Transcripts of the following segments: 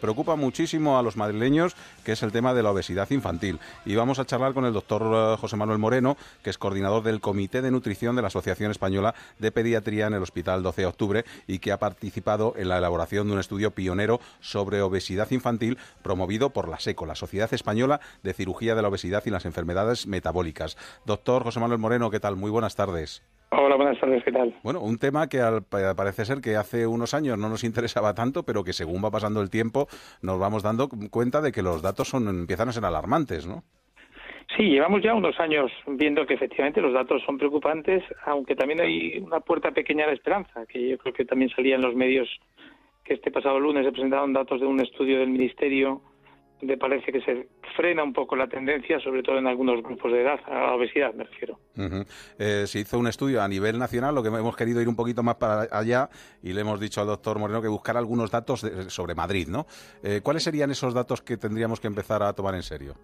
Preocupa muchísimo a los madrileños, que es el tema de la obesidad infantil. Y vamos a charlar con el doctor eh, José Manuel Moreno, que es coordinador del Comité de Nutrición de la Asociación Española de Pediatría en el Hospital 12 de Octubre y que ha participado en la elaboración de un estudio pionero sobre obesidad infantil promovido por la SECO, la Sociedad Española de Cirugía de la Obesidad y las Enfermedades Metabólicas. Doctor José Manuel Moreno, ¿qué tal? Muy buenas tardes. Hola, buenas tardes, ¿qué tal? Bueno, un tema que parece ser que hace unos años no nos interesaba tanto, pero que según va pasando el tiempo nos vamos dando cuenta de que los datos son empiezan a ser alarmantes, ¿no? Sí, llevamos ya unos años viendo que efectivamente los datos son preocupantes, aunque también hay una puerta pequeña de esperanza, que yo creo que también salía en los medios que este pasado lunes se presentaron datos de un estudio del Ministerio me parece que se frena un poco la tendencia, sobre todo en algunos grupos de edad, a la obesidad me refiero. Eh, se hizo un estudio a nivel nacional, lo que hemos querido ir un poquito más para allá y le hemos dicho al doctor Moreno que buscara algunos datos sobre Madrid, ¿no? Eh, ¿Cuáles serían esos datos que tendríamos que empezar a tomar en serio?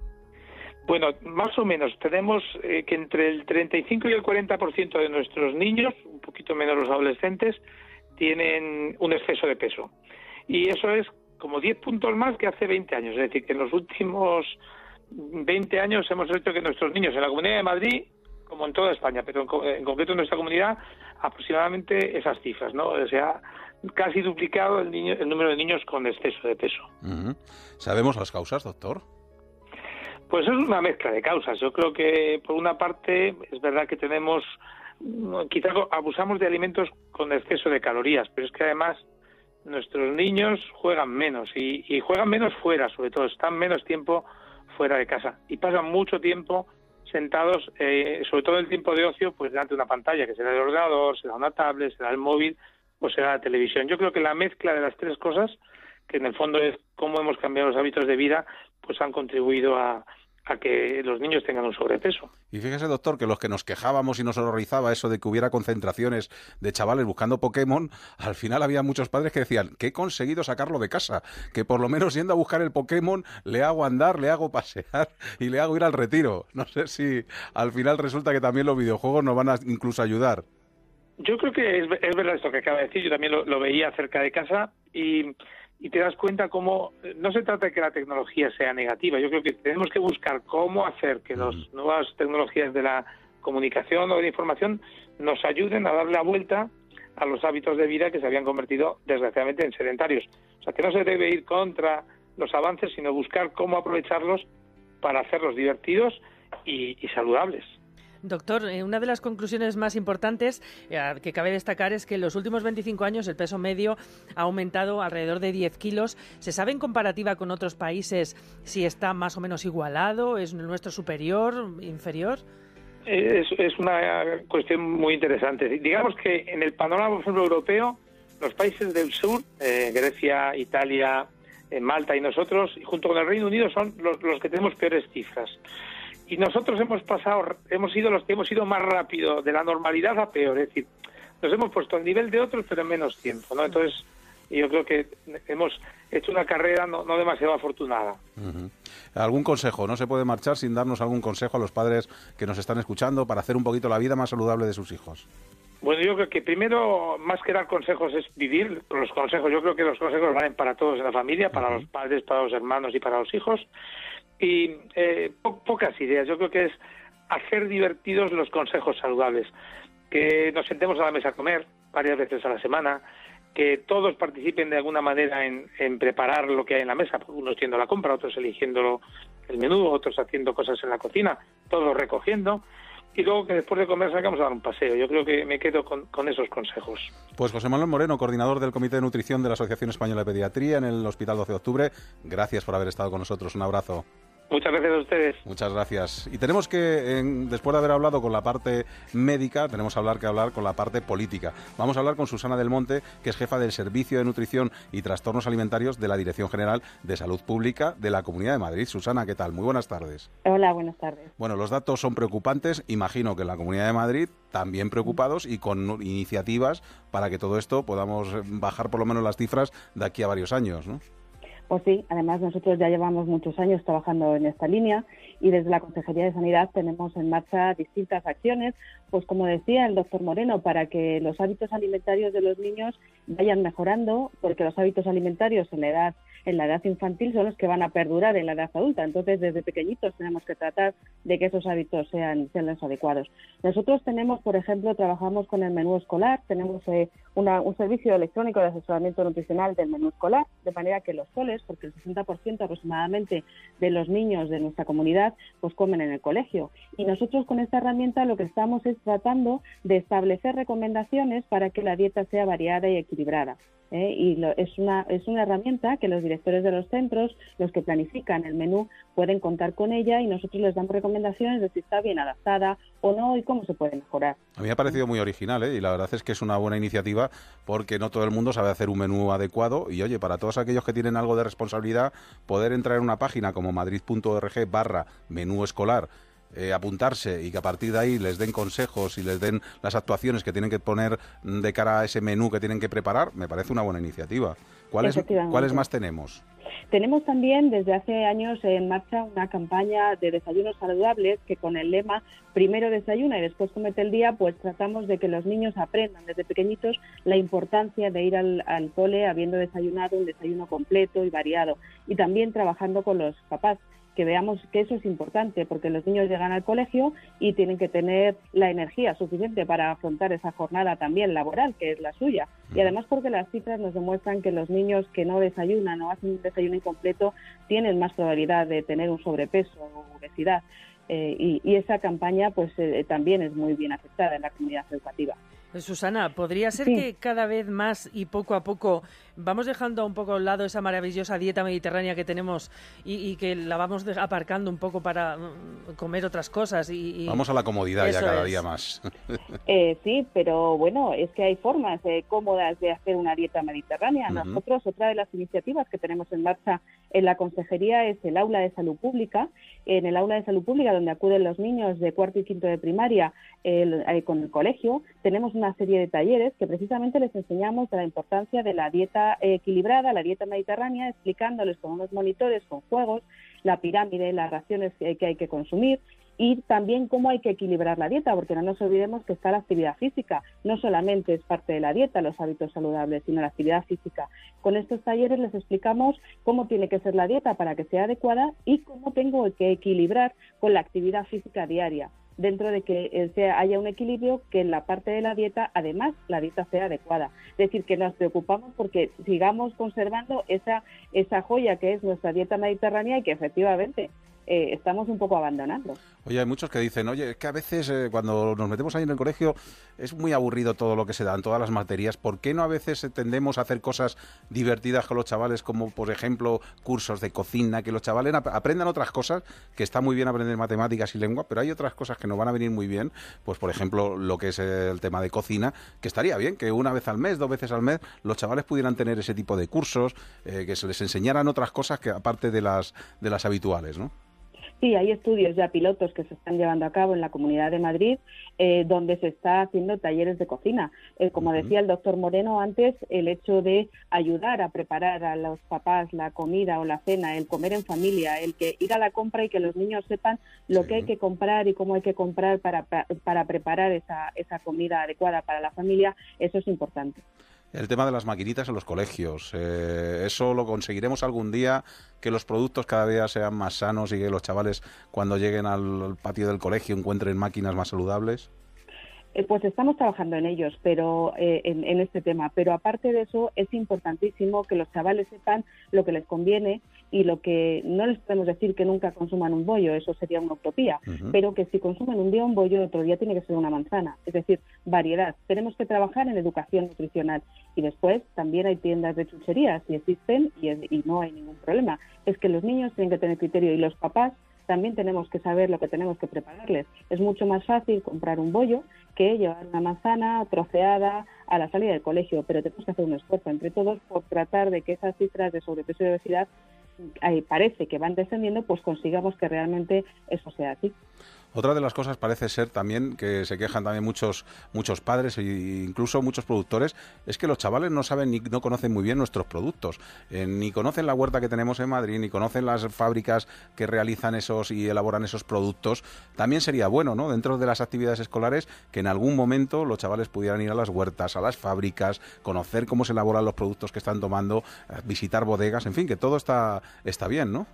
Bueno, más o menos tenemos eh, que entre el 35 y el 40% de nuestros niños, un poquito menos los adolescentes, tienen un exceso de peso. Y eso es como 10 puntos más que hace 20 años. Es decir, que en los últimos 20 años hemos hecho que nuestros niños en la Comunidad de Madrid, como en toda España, pero en, concreto en nuestra comunidad, aproximadamente esas cifras, ¿no? O sea, casi duplicado el, el número de niños con exceso de peso. ¿Sabemos las causas, doctor? Pues es una mezcla de causas. Yo creo que, por una parte, es verdad que tenemos, quizás abusamos de alimentos con exceso de calorías, pero es que además nuestros niños juegan menos y, juegan menos fuera, sobre todo, están menos tiempo fuera de casa y pasan mucho tiempo sentados, eh, sobre todo el tiempo de ocio, pues delante de una pantalla, que será el ordenador, será una tablet, será el móvil o será la televisión. Yo creo que la mezcla de las tres cosas, que en el fondo es cómo hemos cambiado los hábitos de vida, pues han contribuido a, a que los niños tengan un sobrepeso. Y fíjese, doctor, que los que nos quejábamos y nos horrorizaba eso de que hubiera concentraciones de chavales buscando Pokémon, al final había muchos padres que decían que he conseguido sacarlo de casa, que por lo menos yendo a buscar el Pokémon le hago andar, le hago pasear y le hago ir al retiro. No sé si al final resulta que también los videojuegos nos van a incluso ayudar. Yo creo que es, verdad esto que acaba de decir, yo también lo veía cerca de casa y y te das cuenta cómo no se trata de que la tecnología sea negativa. Yo creo que tenemos que buscar cómo hacer que las nuevas tecnologías de la comunicación o de la información nos ayuden a darle la vuelta a los hábitos de vida que se habían convertido desgraciadamente en sedentarios. O sea, que no se debe ir contra los avances, sino buscar cómo aprovecharlos para hacerlos divertidos y saludables. Doctor, eh, una de las conclusiones más importantes eh, que cabe destacar es que en los últimos 25 años el peso medio ha aumentado alrededor de 10 kilos. ¿Se sabe en comparativa con otros países si está más o menos igualado? ¿Es nuestro superior, inferior? Es, una cuestión muy interesante. Digamos que en el panorama, europeo, los países del sur, eh, Grecia, Italia, Malta y nosotros, junto con el Reino Unido, son los que tenemos peores cifras y nosotros hemos pasado, hemos sido los que hemos ido más rápido de la normalidad a peor, es decir, nos hemos puesto al nivel de otros pero en menos tiempo, ¿no? Entonces, yo creo que hemos hecho una carrera no, demasiado afortunada. ¿Algún consejo? No se puede marchar sin darnos algún consejo a los padres que nos están escuchando para hacer un poquito la vida más saludable de sus hijos. Bueno, yo creo que primero, más que dar consejos, es vivir los consejos. Yo creo que los consejos valen para todos en la familia, para los padres, para los hermanos y para los hijos y eh, pocas ideas. Yo creo que es hacer divertidos los consejos saludables, que nos sentemos a la mesa a comer varias veces a la semana, que todos participen de alguna manera en, preparar lo que hay en la mesa, unos haciendo la compra, otros eligiendo el menú, otros haciendo cosas en la cocina, todos recogiendo y luego que después de comer salgamos a dar un paseo. Yo creo que me quedo con, esos consejos. Pues José Manuel Moreno, coordinador del Comité de Nutrición de la Asociación Española de Pediatría en el Hospital 12 de Octubre, gracias por haber estado con nosotros. Un abrazo. Muchas gracias a ustedes. Muchas gracias. Y tenemos que, después de haber hablado con la parte médica, tenemos que hablar que hablar con la parte política. Vamos a hablar con Susana del Monte, que es jefa del Servicio de Nutrición y Trastornos Alimentarios de la Dirección General de Salud Pública de la Comunidad de Madrid. Susana, ¿qué tal? Muy buenas tardes. Hola, buenas tardes. Bueno, los datos son preocupantes. Imagino que en la Comunidad de Madrid también preocupados y con iniciativas para que todo esto podamos bajar por lo menos las cifras de aquí a varios años, ¿no? Pues sí, además nosotros ya llevamos muchos años trabajando en esta línea y desde la Consejería de Sanidad tenemos en marcha distintas acciones, pues como decía el doctor Moreno, para que los hábitos alimentarios de los niños vayan mejorando, porque los hábitos alimentarios en la edad en la edad infantil son los que van a perdurar en la edad adulta. Entonces, desde pequeñitos tenemos que tratar de que esos hábitos sean, sean los adecuados. Nosotros tenemos, por ejemplo, trabajamos con el menú escolar, tenemos eh, un servicio electrónico de asesoramiento nutricional del menú escolar, de manera que los soles, porque el 60% aproximadamente de los niños de nuestra comunidad, pues comen en el colegio. Y nosotros con esta herramienta lo que estamos es tratando de establecer recomendaciones para que la dieta sea variada y equilibrada. ¿eh? y es, una, es una herramienta que los directores de los centros, los que planifican el menú, pueden contar con ella y nosotros les damos recomendaciones de si está bien adaptada o no y cómo se puede mejorar. A mí me ha parecido muy original ¿eh? y la verdad es que es una buena iniciativa porque no todo el mundo sabe hacer un menú adecuado y oye, para todos aquellos que tienen algo de responsabilidad, poder entrar en una página como madrid.org barra menú escolar eh, apuntarse y que a partir de ahí les den consejos y les den las actuaciones que tienen que poner de cara a ese menú que tienen que preparar, me parece una buena iniciativa. ¿Cuáles, ¿cuáles más tenemos? Tenemos también desde hace años en marcha una campaña de desayunos saludables que con el lema primero desayuna y después comete el día, pues tratamos de que los niños aprendan desde pequeñitos la importancia de ir al, al cole habiendo desayunado un desayuno completo y variado y también trabajando con los papás que veamos que eso es importante, porque los niños llegan al colegio y tienen que tener la energía suficiente para afrontar esa jornada también laboral, que es la suya. Y además porque las cifras nos demuestran que los niños que no desayunan o hacen un desayuno incompleto tienen más probabilidad de tener un sobrepeso o obesidad. Eh, y, esa campaña pues eh, también es muy bien aceptada en la comunidad educativa. Susana, ¿podría ser que cada vez más y poco a poco vamos dejando un poco a un lado esa maravillosa dieta mediterránea que tenemos y, que la vamos aparcando un poco para mm, comer otras cosas? Y, Vamos a la comodidad ya cada día más. Eh, sí, pero bueno, es que hay formas eh, cómodas de hacer una dieta mediterránea. Nosotros, otra de las iniciativas que tenemos en marcha en la consejería es el aula de salud pública. En el aula de salud pública, donde acuden los niños de cuarto y quinto de primaria eh, con el colegio, tenemos una serie de talleres que precisamente les enseñamos de la importancia de la dieta equilibrada, la dieta mediterránea, explicándoles con unos monitores, con juegos, la pirámide, las raciones que hay que consumir y también cómo hay que equilibrar la dieta, porque no nos olvidemos que está la actividad física. No solamente es parte de la dieta los hábitos saludables, sino la actividad física. Con estos talleres les explicamos cómo tiene que ser la dieta para que sea adecuada y cómo tengo que equilibrar con la actividad física diaria dentro de que eh, haya un equilibrio que en la parte de la dieta, además, la dieta sea adecuada. Es decir, que nos preocupamos porque sigamos conservando esa, esa joya que es nuestra dieta mediterránea y que efectivamente eh, estamos un poco abandonando. Oye, hay muchos que dicen, oye, es que a veces eh, cuando nos metemos ahí en el colegio es muy aburrido todo lo que se da en todas las materias. ¿Por qué no a veces tendemos a hacer cosas divertidas con los chavales, como por ejemplo cursos de cocina, que los chavales aprendan otras cosas, que está muy bien aprender matemáticas y lengua, pero hay otras cosas que nos van a venir muy bien, pues por ejemplo lo que es el tema de cocina, que estaría bien que una vez al mes, dos veces al mes, los chavales pudieran tener ese tipo de cursos, eh, que se les enseñaran otras cosas que aparte de las, de las habituales, ¿no? Sí, hay estudios ya pilotos que se están llevando a cabo en la Comunidad de Madrid eh, donde se está haciendo talleres de cocina. Eh, como decía el doctor Moreno antes, el hecho de ayudar a preparar a los papás la comida o la cena, el comer en familia, el que ir a la compra y que los niños sepan lo que hay que comprar y cómo hay que comprar para, para preparar esa, esa comida adecuada para la familia, eso es importante. El tema de las maquinitas en los colegios. Eh, ¿Eso lo conseguiremos algún día? Que los productos cada día sean más sanos y que los chavales cuando lleguen al patio del colegio encuentren máquinas más saludables? Eh, pues estamos trabajando en ellos, pero eh, en, este tema. Pero aparte de eso, es importantísimo que los chavales sepan lo que les conviene y lo que no les podemos decir que nunca consuman un bollo, eso sería una utopía, pero que si consumen un día un bollo, otro día tiene que ser una manzana. Es decir, variedad. Tenemos que trabajar en educación nutricional y después también hay tiendas de chucherías y existen y, y no hay ningún problema. Es que los niños tienen que tener criterio y los papás también tenemos que saber lo que tenemos que prepararles. Es mucho más fácil comprar un bollo que llevar una manzana troceada a la salida del colegio, pero tenemos que hacer un esfuerzo entre todos por tratar de que esas cifras de sobrepeso y obesidad parece que van descendiendo, pues consigamos que realmente eso sea así. Otra de las cosas parece ser también que se quejan también muchos muchos padres e incluso muchos productores es que los chavales no saben ni no conocen muy bien nuestros productos, eh, ni conocen la huerta que tenemos en Madrid, ni conocen las fábricas que realizan esos y elaboran esos productos. También sería bueno, ¿no? Dentro de las actividades escolares que en algún momento los chavales pudieran ir a las huertas, a las fábricas, conocer cómo se elaboran los productos que están tomando, eh, visitar bodegas, en fin, que todo está está bien, ¿no?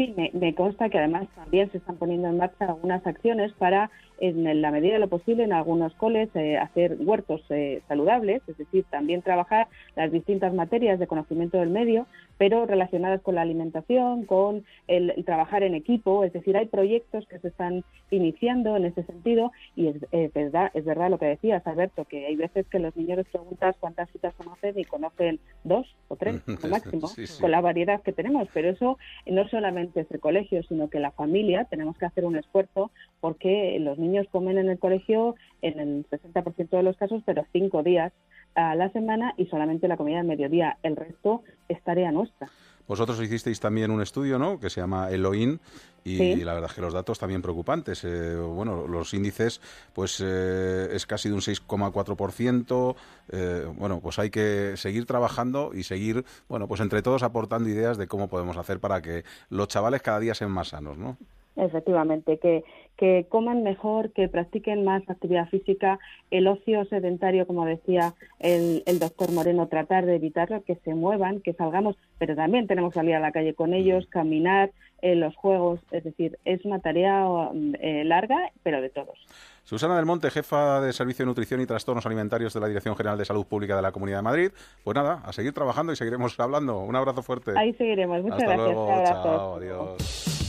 Sí, me, consta que además también se están poniendo en marcha algunas acciones para, en la medida de lo posible, en algunos coles eh, hacer huertos eh, saludables, es decir, también trabajar las distintas materias de conocimiento del medio, pero relacionadas con la alimentación, con el, trabajar en equipo, es decir, hay proyectos que se están iniciando en ese sentido y es, verdad, es verdad lo que decías, Alberto, que hay veces que los niños les preguntas cuántas citas conocen y conocen dos o tres, lo máximo, con la variedad que tenemos, pero eso no solamente desde el colegio, sino que la familia tenemos que hacer un esfuerzo porque los niños comen en el colegio en el 60% de los casos, pero cinco días a la semana y solamente la comida del mediodía. El resto es tarea nuestra. Vosotros hicisteis también un estudio, ¿no? Que se llama Eloin y, la verdad es que los datos también preocupantes. Eh, bueno, los índices, pues eh, es casi de un 6,4%. Eh, bueno, pues hay que seguir trabajando y seguir, bueno, pues entre todos aportando ideas de cómo podemos hacer para que los chavales cada día sean más sanos, ¿no? Efectivamente, que, que coman mejor, que practiquen más actividad física, el ocio sedentario, como decía el, el doctor Moreno, tratar de evitarlo, que se muevan, que salgamos, pero también tenemos que salir a la calle con ellos, caminar, en los juegos, es decir, es una tarea eh, larga, pero de todos. Susana del Monte, jefa de Servicio de Nutrición y Trastornos Alimentarios de la Dirección General de Salud Pública de la Comunidad de Madrid. Pues nada, a seguir trabajando y seguiremos hablando. Un abrazo fuerte. Ahí seguiremos. Muchas gracias. Luego. Chao, adiós.